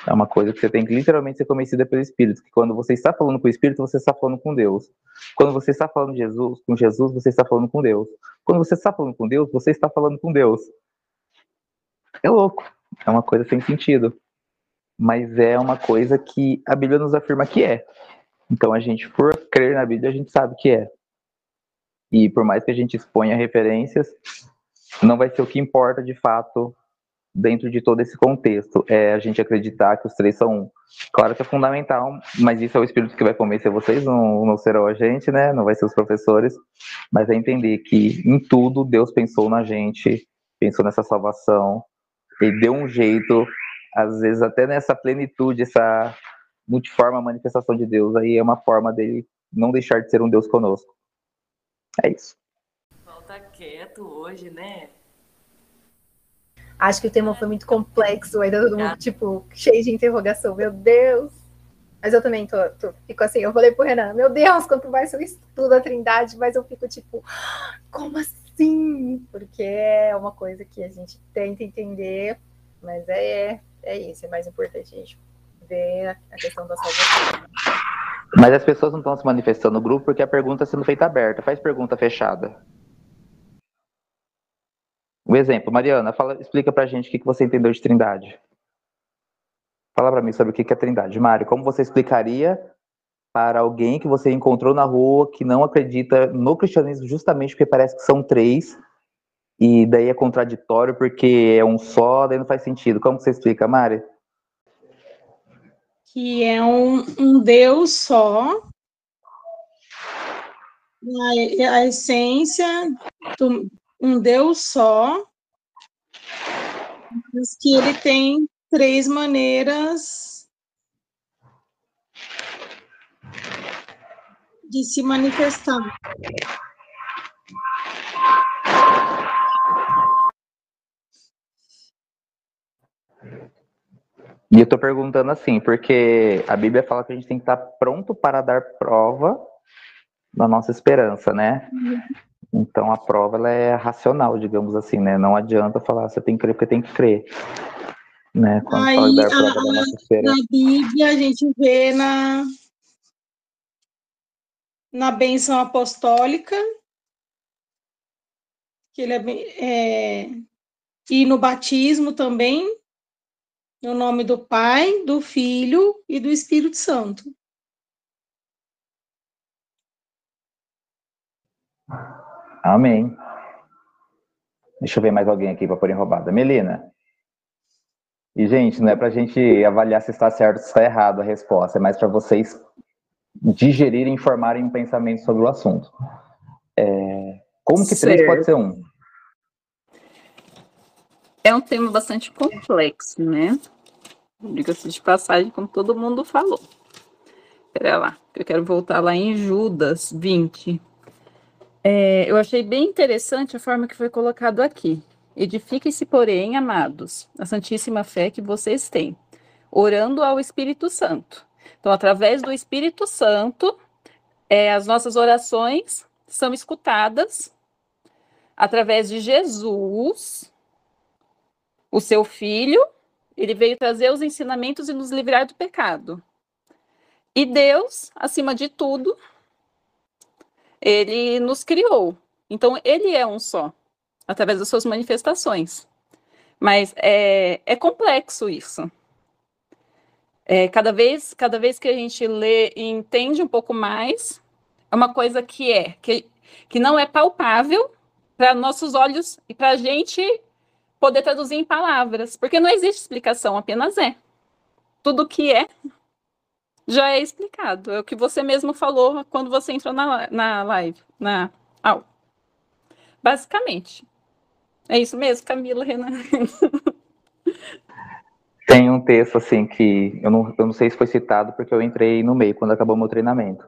É uma coisa que você tem que literalmente ser convencida pelo Espírito, que quando você está falando com o Espírito, você está falando com Deus. Quando você está falando de Jesus, com Jesus, você está falando com Deus. Quando você está falando com Deus, você está falando com Deus. É louco. É uma coisa sem sentido. Mas é uma coisa que a Bíblia nos afirma que é. Então a gente, por crer na Bíblia, a gente sabe que é. E por mais que a gente exponha referências, não vai ser o que importa de fato dentro de todo esse contexto. É a gente acreditar que os três são um. Claro que é fundamental, mas isso é o Espírito que vai convencer vocês, não, não serão a gente, né? Não vai ser os professores, mas é entender que em tudo Deus pensou na gente, pensou nessa salvação, e deu um jeito, às vezes até nessa plenitude, essa multiforme manifestação de Deus, aí é uma forma dele não deixar de ser um Deus conosco. É isso. Falta quieto hoje, né? Acho que o tema foi muito complexo, ainda todo mundo, tipo, cheio de interrogação. Meu Deus! Mas eu também tô, tô, fico assim, eu falei pro Renan, meu Deus, quanto mais eu estudo a Trindade, mas eu fico tipo, como assim? Porque é uma coisa que a gente tenta entender, mas é, é isso, é mais importante a gente ver a questão da salvação. Mas as pessoas não estão se manifestando no grupo porque a pergunta está sendo feita aberta. Faz pergunta fechada. Um exemplo, Mariana, fala, explica pra gente o que, você entendeu de trindade. Fala para mim sobre o que, que é trindade. Mário, como você explicaria para alguém que você encontrou na rua que não acredita no cristianismo justamente porque parece que são três e daí é contraditório porque é um só, daí não faz sentido. Como você explica, Mari? que é um, um Deus só, a, a essência do, um Deus só, mas que ele tem três maneiras de se manifestar. E eu estou perguntando assim, porque a Bíblia fala que a gente tem que estar pronto para dar prova da nossa esperança, né? Uhum. Então a prova ela é racional, digamos assim, né? Não adianta falar você tem que crer porque tem que crer. Né? Quando Aí, fala dar prova a, da nossa. Na Bíblia a gente vê na na bênção apostólica que ele é, é e no batismo também no nome do Pai, do Filho e do Espírito Santo. Amém. Deixa eu ver mais alguém aqui para pôr em roubada. Melina. E, gente, não é para a gente avaliar se está certo ou se está errado a resposta, é mais para vocês digerirem e formarem um pensamento sobre o assunto. É... Como que três pode ser um? É um tema bastante complexo, né? Diga-se de passagem, como todo mundo falou. Espera lá, eu quero voltar lá em Judas 20. É, eu achei bem interessante a forma que foi colocado aqui. Edifiquem-se, porém, amados, a santíssima fé que vocês têm, orando ao Espírito Santo. Então, através do Espírito Santo, é, as nossas orações são escutadas através de Jesus, o seu Filho, ele veio trazer os ensinamentos e nos livrar do pecado. E Deus, acima de tudo, ele nos criou. Então, ele é um só, através das suas manifestações. Mas é, é complexo isso. É, cada, vez, cada vez que a gente lê e entende um pouco mais, é uma coisa que é, que, que não é palpável para nossos olhos e para a gente poder traduzir em palavras, porque não existe explicação, apenas é. Tudo que é já é explicado. É o que você mesmo falou quando você entrou na, na live, na aula. Basicamente. É isso mesmo, Camila, Renan? Tem um texto assim que eu não, eu não sei se foi citado porque eu entrei no meio quando acabou meu treinamento.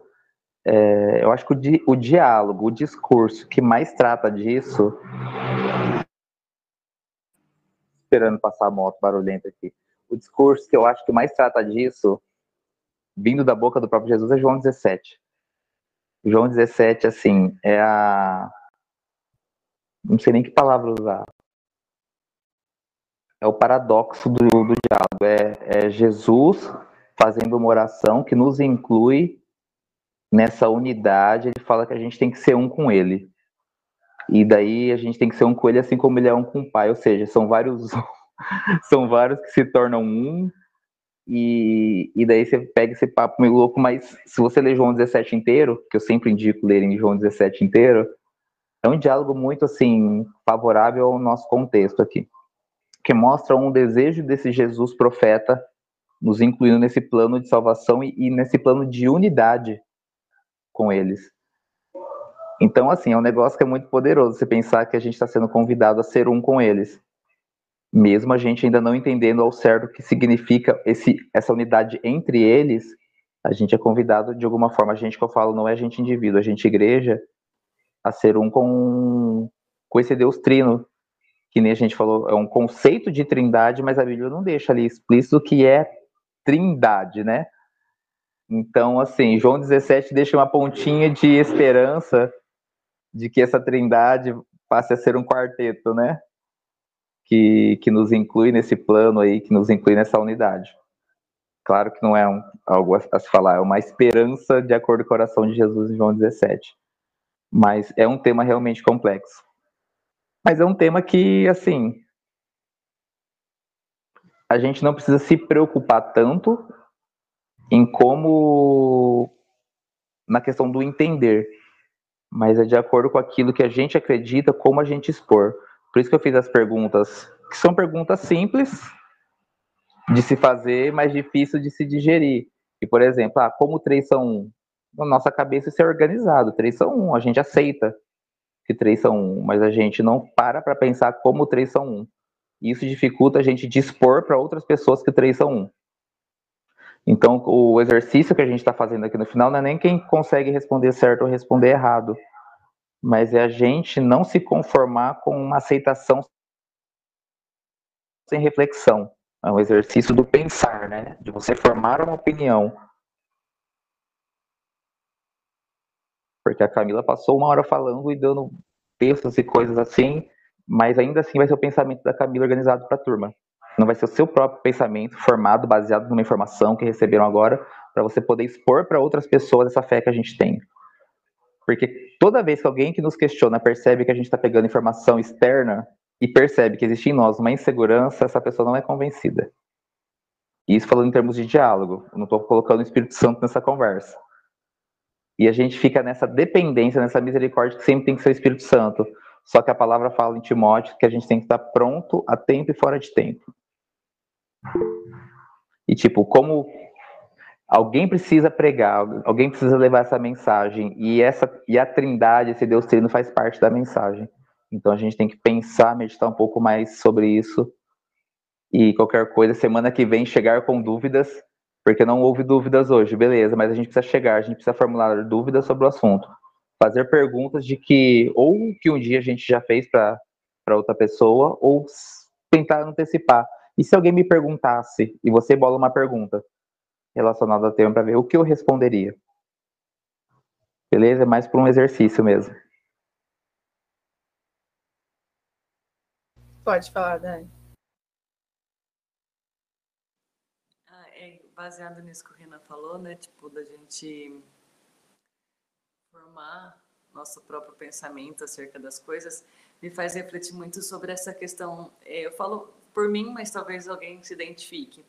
É, eu acho que o, di, o diálogo, o discurso que mais trata disso. Esperando passar a moto barulhenta aqui. O discurso que eu acho que mais trata disso, vindo da boca do próprio Jesus, é João 17. João 17, assim, é a. Não sei nem que palavra usar é o paradoxo do, do diálogo. É, é Jesus fazendo uma oração que nos inclui nessa unidade. Ele fala que a gente tem que ser um com ele. E daí a gente tem que ser um com ele assim como ele é um com o pai. Ou seja, são vários são vários que se tornam um. E, e daí você pega esse papo meio louco, mas se você ler João 17 inteiro, que eu sempre indico ler em João 17 inteiro, é um diálogo muito assim favorável ao nosso contexto aqui que mostra um desejo desse Jesus profeta nos incluindo nesse plano de salvação e, e nesse plano de unidade com eles. Então, assim, é um negócio que é muito poderoso você pensar que a gente está sendo convidado a ser um com eles. Mesmo a gente ainda não entendendo ao certo o que significa esse, essa unidade entre eles, a gente é convidado de alguma forma, a gente que eu falo não é a gente indivíduo, a gente igreja, a ser um com, com esse Deus trino, que nem a gente falou, é um conceito de trindade, mas a Bíblia não deixa ali explícito o que é trindade, né? Então, assim, João 17 deixa uma pontinha de esperança de que essa trindade passe a ser um quarteto, né? Que, que nos inclui nesse plano aí, que nos inclui nessa unidade. Claro que não é um, algo a, a se falar, é uma esperança de acordo com o coração de Jesus em João 17. Mas é um tema realmente complexo. Mas é um tema que, assim, a gente não precisa se preocupar tanto em como na questão do entender, mas é de acordo com aquilo que a gente acredita, como a gente expor. Por isso que eu fiz as perguntas, que são perguntas simples de se fazer, mas difícil de se digerir. E, por exemplo, ah, como três são um? Na nossa cabeça isso é organizado, três são um, a gente aceita que três são um, mas a gente não para para pensar como três são um. Isso dificulta a gente dispor para outras pessoas que três são um. Então, o exercício que a gente está fazendo aqui no final não é nem quem consegue responder certo ou responder errado, mas é a gente não se conformar com uma aceitação sem reflexão. É um exercício do pensar, né? De você formar uma opinião porque a Camila passou uma hora falando e dando textos e coisas assim, mas ainda assim vai ser o pensamento da Camila organizado para a turma. Não vai ser o seu próprio pensamento formado, baseado numa informação que receberam agora, para você poder expor para outras pessoas essa fé que a gente tem. Porque toda vez que alguém que nos questiona percebe que a gente está pegando informação externa e percebe que existe em nós uma insegurança, essa pessoa não é convencida. E isso falando em termos de diálogo, eu não estou colocando o Espírito Santo nessa conversa. E a gente fica nessa dependência, nessa misericórdia que sempre tem que ser o Espírito Santo. Só que a palavra fala em Timóteo que a gente tem que estar pronto a tempo e fora de tempo. E tipo, como alguém precisa pregar, alguém precisa levar essa mensagem e essa e a Trindade, esse Deus Trino faz parte da mensagem. Então a gente tem que pensar, meditar um pouco mais sobre isso. E qualquer coisa, semana que vem chegar com dúvidas, porque não houve dúvidas hoje, beleza, mas a gente precisa chegar, a gente precisa formular dúvidas sobre o assunto, fazer perguntas de que, ou que um dia a gente já fez para outra pessoa, ou tentar antecipar. E se alguém me perguntasse, e você bola uma pergunta relacionada ao tema para ver o que eu responderia? Beleza? É mais para um exercício mesmo. Pode falar, Dani. baseado nisso que o Renan falou, né? Tipo, da gente formar nosso próprio pensamento acerca das coisas, me faz refletir muito sobre essa questão. É, eu falo por mim, mas talvez alguém se identifique.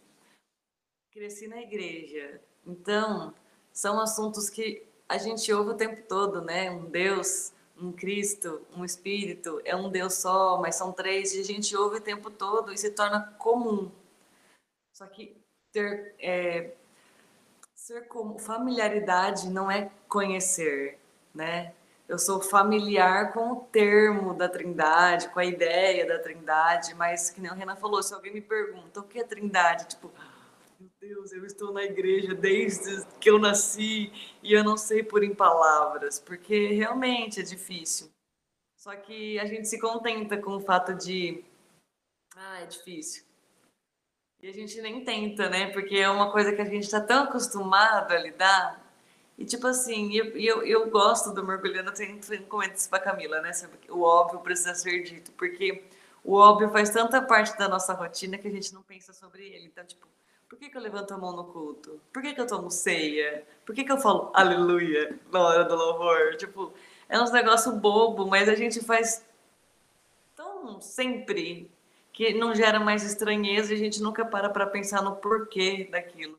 Cresci na igreja, então são assuntos que a gente ouve o tempo todo, né? Um Deus, um Cristo, um Espírito, é um Deus só, mas são três, e a gente ouve o tempo todo e se torna comum. Só que ter é, ser como familiaridade não é conhecer, né? eu sou familiar com o termo da Trindade, com a ideia da Trindade, mas que nem o Renan falou, se alguém me pergunta o que é Trindade, tipo, meu Deus, eu estou na igreja desde que eu nasci e eu não sei por em palavras, porque realmente é difícil. Só que a gente se contenta com o fato de, ah, é difícil. E a gente nem tenta, né? Porque é uma coisa que a gente está tão acostumado a lidar e tipo assim, eu, eu, eu gosto do mergulhando, eu sempre comento isso pra Camila, né? O óbvio precisa ser dito, porque o óbvio faz tanta parte da nossa rotina que a gente não pensa sobre ele. Então, tipo, por que, que eu levanto a mão no culto? Por que, que eu tomo ceia? Por que, que eu falo aleluia na hora do louvor? Tipo, é uns negócio bobo, mas a gente faz tão sempre que não gera mais estranheza e a gente nunca para para pensar no porquê daquilo.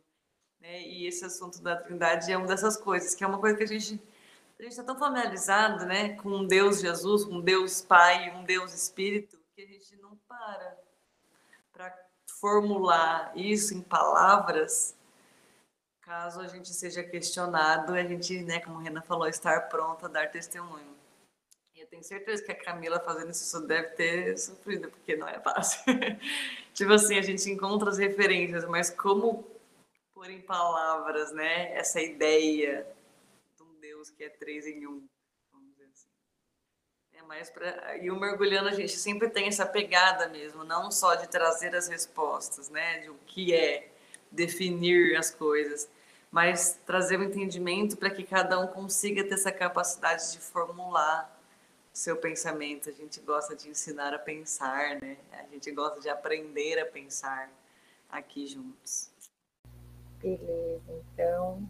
Né? E esse assunto da Trindade é uma dessas coisas, que é uma coisa que a gente a gente está tão familiarizado, né, com um Deus Jesus, um Deus Pai, um Deus Espírito, que a gente não para para formular isso em palavras, caso a gente seja questionado, a gente, né, como a Rena falou, estar pronta a dar testemunho. E eu tenho certeza que a Camila fazendo isso deve ter sofrido, porque não é fácil. tipo assim, a gente encontra as referências, mas como pôr em palavras, né, essa ideia de um Deus que é três em um. Para e o mergulhando a gente sempre tem essa pegada mesmo, não só de trazer as respostas, né, de o que é definir as coisas, mas trazer o um entendimento para que cada um consiga ter essa capacidade de formular seu pensamento. A gente gosta de ensinar a pensar, né? A gente gosta de aprender a pensar aqui juntos. Beleza, então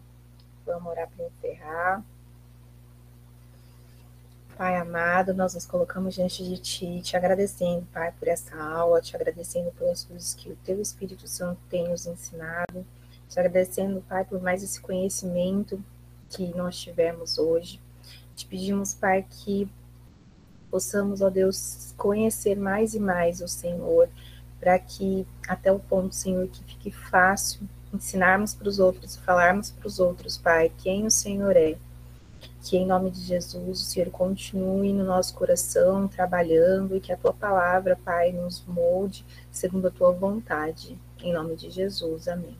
vamos orar para encerrar. Pai amado, nós nos colocamos diante de Ti, te agradecendo, Pai, por essa aula, te agradecendo pelas coisas que o Teu Espírito Santo tem nos ensinado, te agradecendo, Pai, por mais esse conhecimento que nós tivemos hoje. Te pedimos, Pai, que possamos, ó Deus, conhecer mais e mais o Senhor, para que até o ponto, Senhor, que fique fácil ensinarmos para os outros, falarmos para os outros, Pai, quem o Senhor é. Que em nome de Jesus o Senhor continue no nosso coração trabalhando e que a tua palavra, Pai, nos molde segundo a tua vontade. Em nome de Jesus, amém.